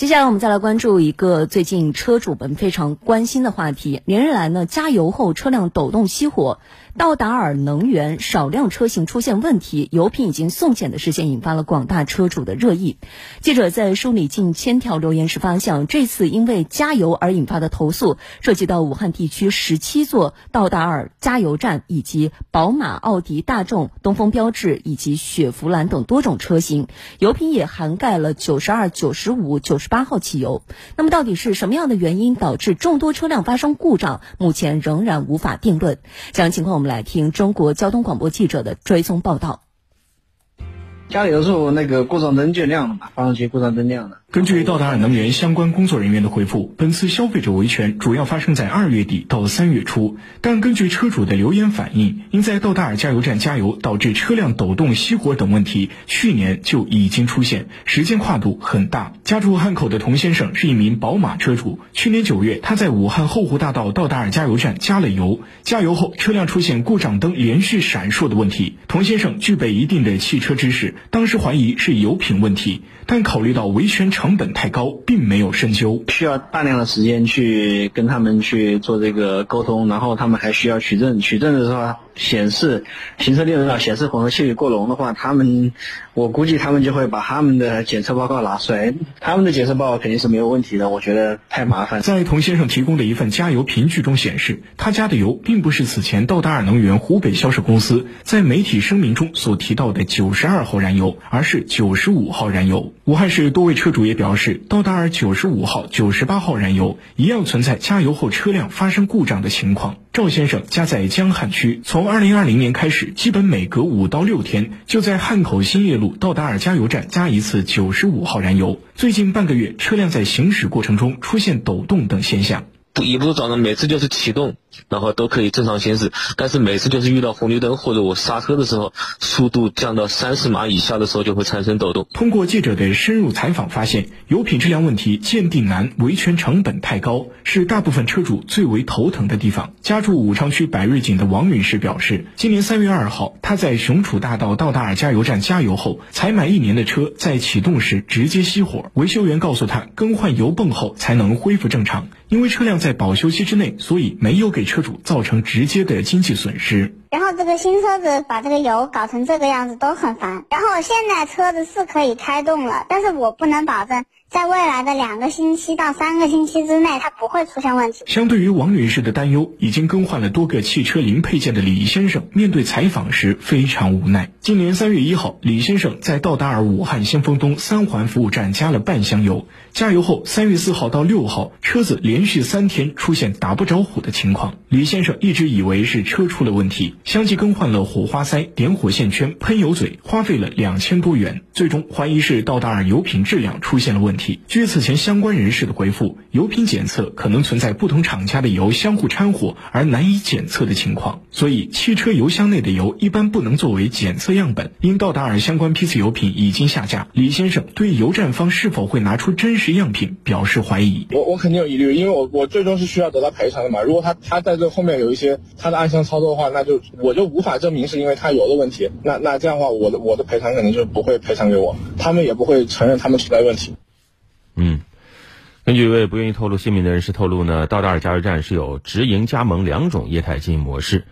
接下来我们再来关注一个最近车主们非常关心的话题。连日来呢，加油后车辆抖动熄火，道达尔能源少量车型出现问题，油品已经送检的事件引发了广大车主的热议。记者在梳理近千条留言时发现，这次因为加油而引发的投诉涉及到武汉地区十七座道达尔加油站，以及宝马、奥迪、大众、东风标致以及雪佛兰等多种车型，油品也涵盖了九十二、九十五、九十。八号汽油，那么到底是什么样的原因导致众多车辆发生故障？目前仍然无法定论。这样情况，我们来听中国交通广播记者的追踪报道。家里的时候，那个故障灯就亮了嘛，发动机故障灯亮了。根据道达尔能源相关工作人员的回复，本次消费者维权主要发生在二月底到三月初。但根据车主的留言反映，因在道达尔加油站加油导致车辆抖动、熄火等问题，去年就已经出现，时间跨度很大。家住汉口的童先生是一名宝马车主，去年九月他在武汉后湖大道道达尔加油站加了油，加油后车辆出现故障灯连续闪烁的问题。童先生具备一定的汽车知识，当时怀疑是油品问题，但考虑到维权成成本太高，并没有深究。需要大量的时间去跟他们去做这个沟通，然后他们还需要取证。取证的时候显示行车记录上显示混合气体过浓的话，他们我估计他们就会把他们的检测报告拿出来。他们的检测报告肯定是没有问题的，我觉得太麻烦。在童先生提供的一份加油凭据中显示，他加的油并不是此前道达尔能源湖北销售公司在媒体声明中所提到的九十二号燃油，而是九十五号燃油。武汉市多位车主也表示，道达尔九十五号、九十八号燃油一样存在加油后车辆发生故障的情况。赵先生家在江汉区，从二零二零年开始，基本每隔五到六天就在汉口兴业路道达尔加油站加一次九十五号燃油。最近半个月，车辆在行驶过程中出现抖动等现象。不也不是早上每次就是启动，然后都可以正常行驶，但是每次就是遇到红绿灯或者我刹车的时候，速度降到三十码以下的时候就会产生抖动。通过记者的深入采访发现，油品质量问题鉴定难，维权成本太高，是大部分车主最为头疼的地方。家住武昌区百瑞景的王女士表示，今年三月二号，她在雄楚大道道达尔加油站加油后，才买一年的车在启动时直接熄火，维修员告诉她，更换油泵后才能恢复正常，因为车辆。在保修期之内，所以没有给给车主造成直接的经济损失。然后这个新车子把这个油搞成这个样子都很烦。然后现在车子是可以开动了，但是我不能保证在未来的两个星期到三个星期之内它不会出现问题。相对于王女士的担忧，已经更换了多个汽车零配件的李先生面对采访时非常无奈。今年三月一号，李先生在道达尔武汉先锋东三环服务站加了半箱油，加油后三月四号到六号，车子连续三天出现打不着火的情况。李先生一直以为是车出了问题。相继更换了火花塞、点火线圈、喷油嘴，花费了两千多元。最终怀疑是道达尔油品质量出现了问题。据此前相关人士的回复，油品检测可能存在不同厂家的油相互掺和而难以检测的情况，所以汽车油箱内的油一般不能作为检测样本。因道达尔相关批次油品已经下架，李先生对油站方是否会拿出真实样品表示怀疑。我我肯定有疑虑，因为我我最终是需要得到赔偿的嘛。如果他他在这后面有一些他的暗箱操作的话，那就。我就无法证明是因为他油的问题，那那这样的话，我的我的赔偿可能就不会赔偿给我，他们也不会承认他们存在问题。嗯，根据一位不愿意透露姓名的人士透露呢，道达尔加油站是有直营、加盟两种业态经营模式，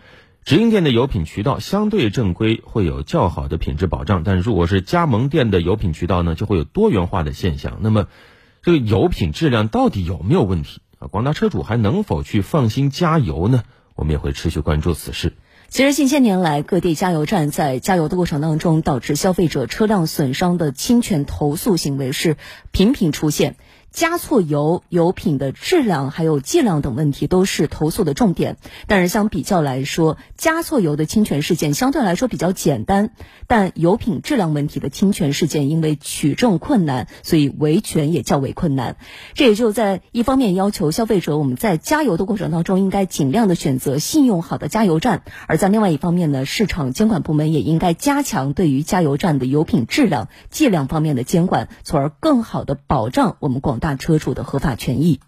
直营店的油品渠道相对正规，会有较好的品质保障，但如果是加盟店的油品渠道呢，就会有多元化的现象。那么，这个油品质量到底有没有问题啊？广大车主还能否去放心加油呢？我们也会持续关注此事。其实近些年来，各地加油站在加油的过程当中，导致消费者车辆损伤的侵权投诉行为是频频出现。加错油、油品的质量还有剂量等问题都是投诉的重点。但是相比较来说，加错油的侵权事件相对来说比较简单，但油品质量问题的侵权事件因为取证困难，所以维权也较为困难。这也就在一方面要求消费者我们在加油的过程当中应该尽量的选择信用好的加油站，而在另外一方面呢，市场监管部门也应该加强对于加油站的油品质量、剂量方面的监管，从而更好的保障我们广。大车主的合法权益。